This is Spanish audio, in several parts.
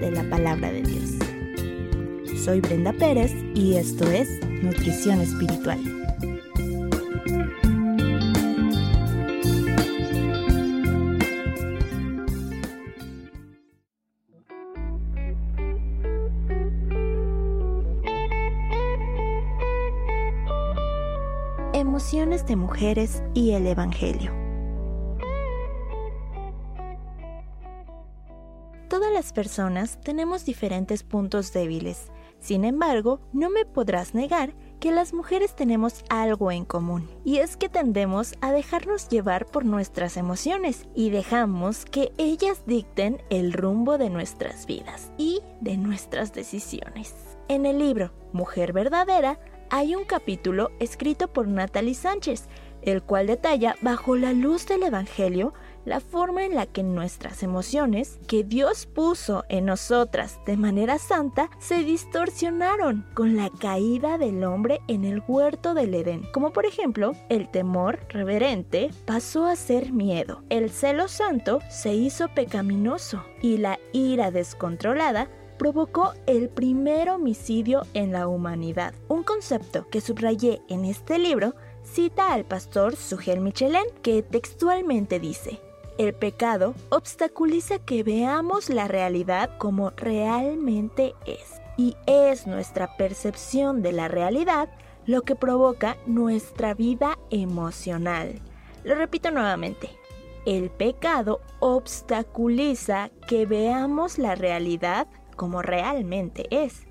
de la palabra de Dios. Soy Brenda Pérez y esto es Nutrición Espiritual. Emociones de mujeres y el Evangelio. Todas las personas tenemos diferentes puntos débiles. Sin embargo, no me podrás negar que las mujeres tenemos algo en común, y es que tendemos a dejarnos llevar por nuestras emociones y dejamos que ellas dicten el rumbo de nuestras vidas y de nuestras decisiones. En el libro Mujer Verdadera hay un capítulo escrito por Natalie Sánchez, el cual detalla, bajo la luz del Evangelio, la forma en la que nuestras emociones, que Dios puso en nosotras de manera santa, se distorsionaron con la caída del hombre en el huerto del Edén. Como por ejemplo, el temor reverente pasó a ser miedo, el celo santo se hizo pecaminoso y la ira descontrolada provocó el primer homicidio en la humanidad. Un concepto que subrayé en este libro cita al pastor Sugel Michelin, que textualmente dice, el pecado obstaculiza que veamos la realidad como realmente es. Y es nuestra percepción de la realidad lo que provoca nuestra vida emocional. Lo repito nuevamente. El pecado obstaculiza que veamos la realidad como realmente es.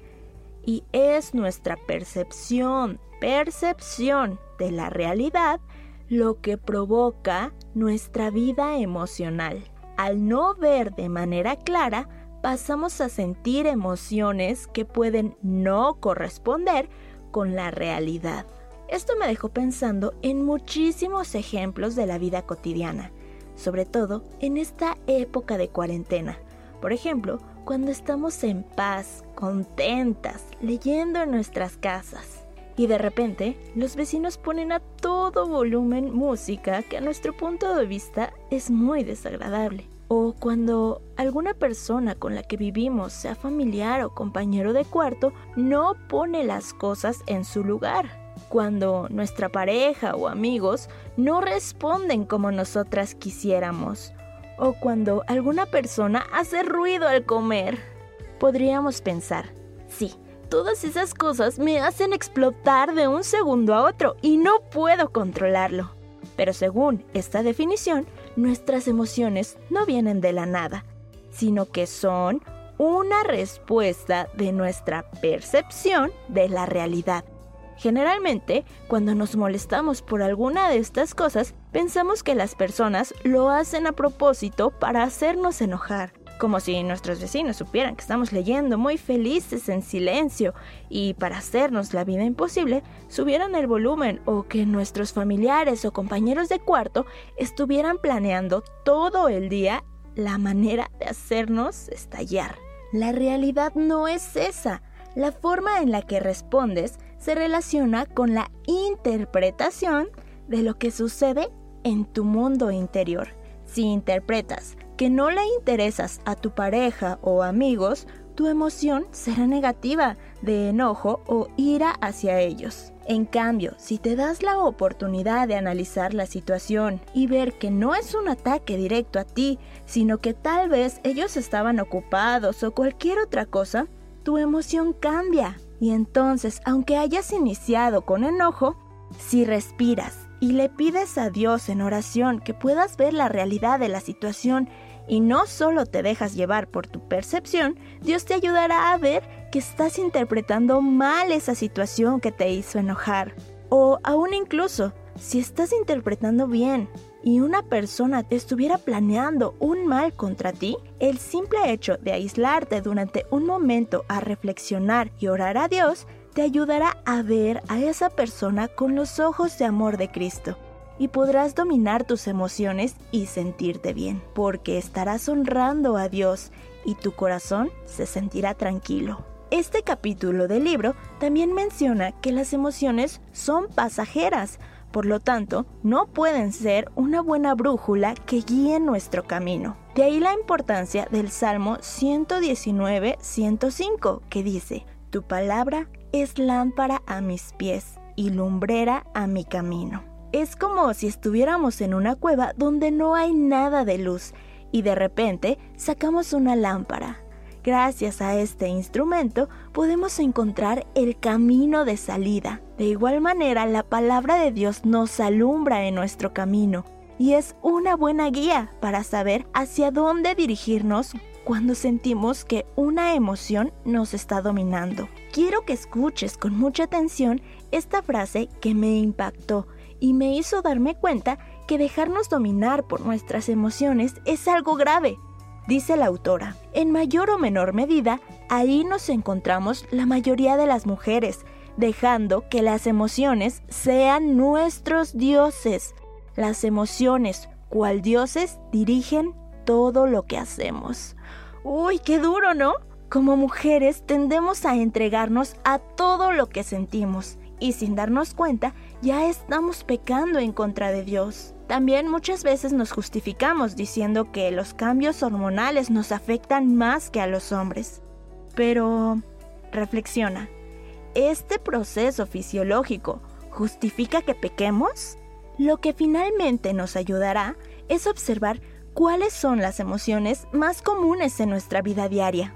Y es nuestra percepción, percepción de la realidad lo que provoca nuestra vida emocional. Al no ver de manera clara, pasamos a sentir emociones que pueden no corresponder con la realidad. Esto me dejó pensando en muchísimos ejemplos de la vida cotidiana, sobre todo en esta época de cuarentena. Por ejemplo, cuando estamos en paz, contentas, leyendo en nuestras casas y de repente, los vecinos ponen a todo volumen música que a nuestro punto de vista es muy desagradable. O cuando alguna persona con la que vivimos, sea familiar o compañero de cuarto, no pone las cosas en su lugar. Cuando nuestra pareja o amigos no responden como nosotras quisiéramos. O cuando alguna persona hace ruido al comer. Podríamos pensar, sí, todas esas cosas me hacen explotar de un segundo a otro y no puedo controlarlo. Pero según esta definición, nuestras emociones no vienen de la nada, sino que son una respuesta de nuestra percepción de la realidad. Generalmente, cuando nos molestamos por alguna de estas cosas, pensamos que las personas lo hacen a propósito para hacernos enojar como si nuestros vecinos supieran que estamos leyendo muy felices en silencio y para hacernos la vida imposible subieran el volumen o que nuestros familiares o compañeros de cuarto estuvieran planeando todo el día la manera de hacernos estallar. La realidad no es esa. La forma en la que respondes se relaciona con la interpretación de lo que sucede en tu mundo interior. Si interpretas que no le interesas a tu pareja o amigos, tu emoción será negativa, de enojo o ira hacia ellos. En cambio, si te das la oportunidad de analizar la situación y ver que no es un ataque directo a ti, sino que tal vez ellos estaban ocupados o cualquier otra cosa, tu emoción cambia. Y entonces, aunque hayas iniciado con enojo, si respiras y le pides a Dios en oración que puedas ver la realidad de la situación y no solo te dejas llevar por tu percepción, Dios te ayudará a ver que estás interpretando mal esa situación que te hizo enojar. O aún incluso, si estás interpretando bien y una persona te estuviera planeando un mal contra ti, el simple hecho de aislarte durante un momento a reflexionar y orar a Dios te ayudará a ver a esa persona con los ojos de amor de Cristo y podrás dominar tus emociones y sentirte bien, porque estarás honrando a Dios y tu corazón se sentirá tranquilo. Este capítulo del libro también menciona que las emociones son pasajeras, por lo tanto, no pueden ser una buena brújula que guíe nuestro camino. De ahí la importancia del Salmo 119-105, que dice, Tu palabra es lámpara a mis pies y lumbrera a mi camino. Es como si estuviéramos en una cueva donde no hay nada de luz y de repente sacamos una lámpara. Gracias a este instrumento podemos encontrar el camino de salida. De igual manera, la palabra de Dios nos alumbra en nuestro camino y es una buena guía para saber hacia dónde dirigirnos cuando sentimos que una emoción nos está dominando. Quiero que escuches con mucha atención esta frase que me impactó y me hizo darme cuenta que dejarnos dominar por nuestras emociones es algo grave. Dice la autora, en mayor o menor medida, ahí nos encontramos la mayoría de las mujeres, dejando que las emociones sean nuestros dioses. Las emociones, cual dioses, dirigen todo lo que hacemos. Uy, qué duro, ¿no? Como mujeres tendemos a entregarnos a todo lo que sentimos y sin darnos cuenta ya estamos pecando en contra de Dios. También muchas veces nos justificamos diciendo que los cambios hormonales nos afectan más que a los hombres. Pero reflexiona, ¿este proceso fisiológico justifica que pequemos? Lo que finalmente nos ayudará es observar cuáles son las emociones más comunes en nuestra vida diaria.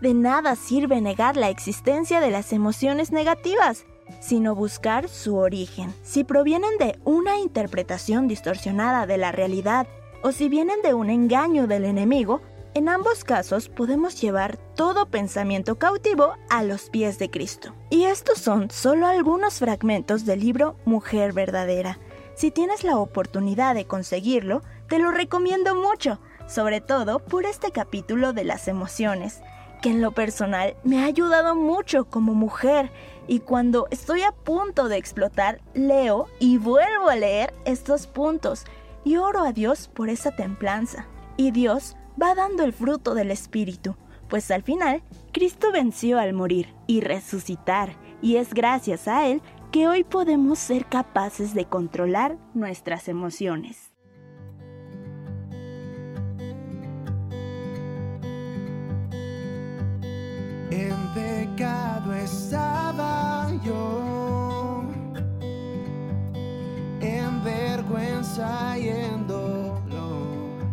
De nada sirve negar la existencia de las emociones negativas, sino buscar su origen. Si provienen de una interpretación distorsionada de la realidad o si vienen de un engaño del enemigo, en ambos casos podemos llevar todo pensamiento cautivo a los pies de Cristo. Y estos son solo algunos fragmentos del libro Mujer Verdadera, si tienes la oportunidad de conseguirlo, te lo recomiendo mucho, sobre todo por este capítulo de las emociones, que en lo personal me ha ayudado mucho como mujer y cuando estoy a punto de explotar, leo y vuelvo a leer estos puntos y oro a Dios por esa templanza. Y Dios va dando el fruto del Espíritu, pues al final Cristo venció al morir y resucitar, y es gracias a Él que hoy podemos ser capaces de controlar nuestras emociones. En pecado estaba yo, en vergüenza y en dolor,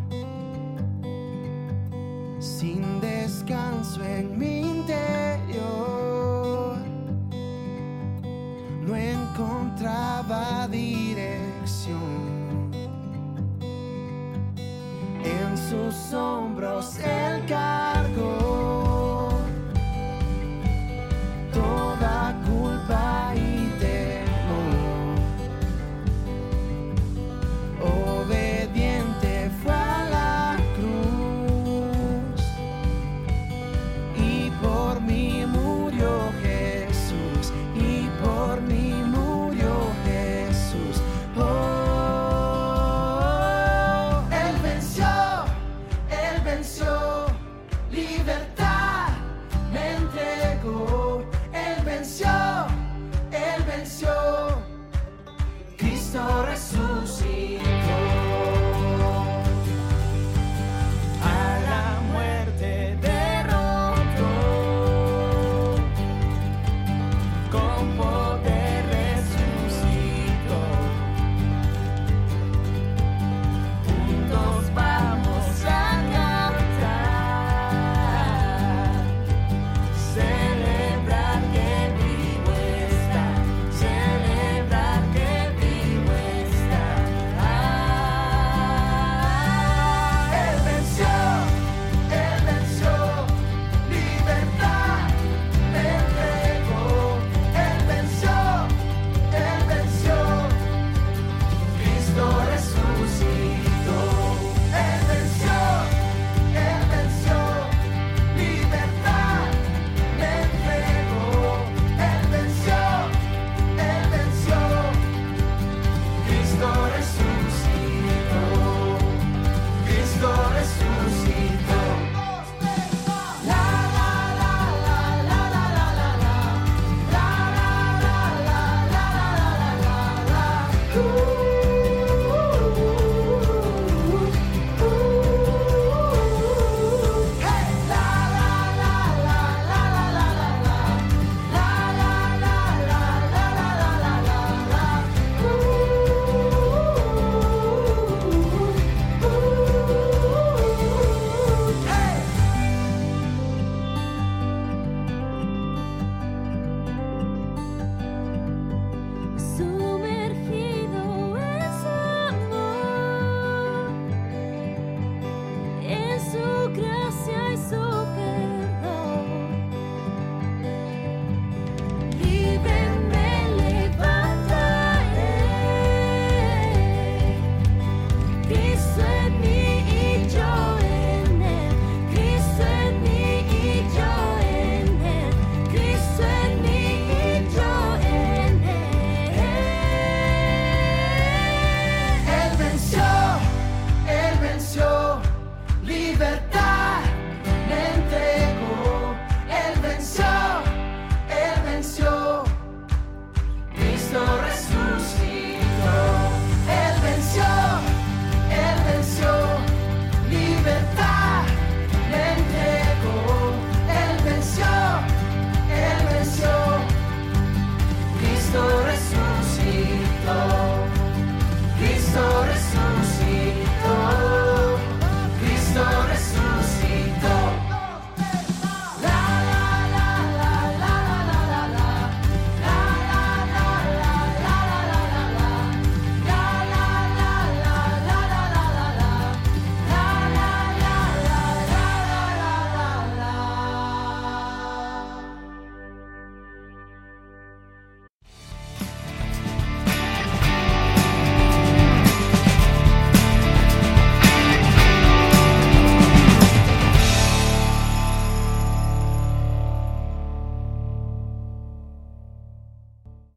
sin descanso en mi En sus hombros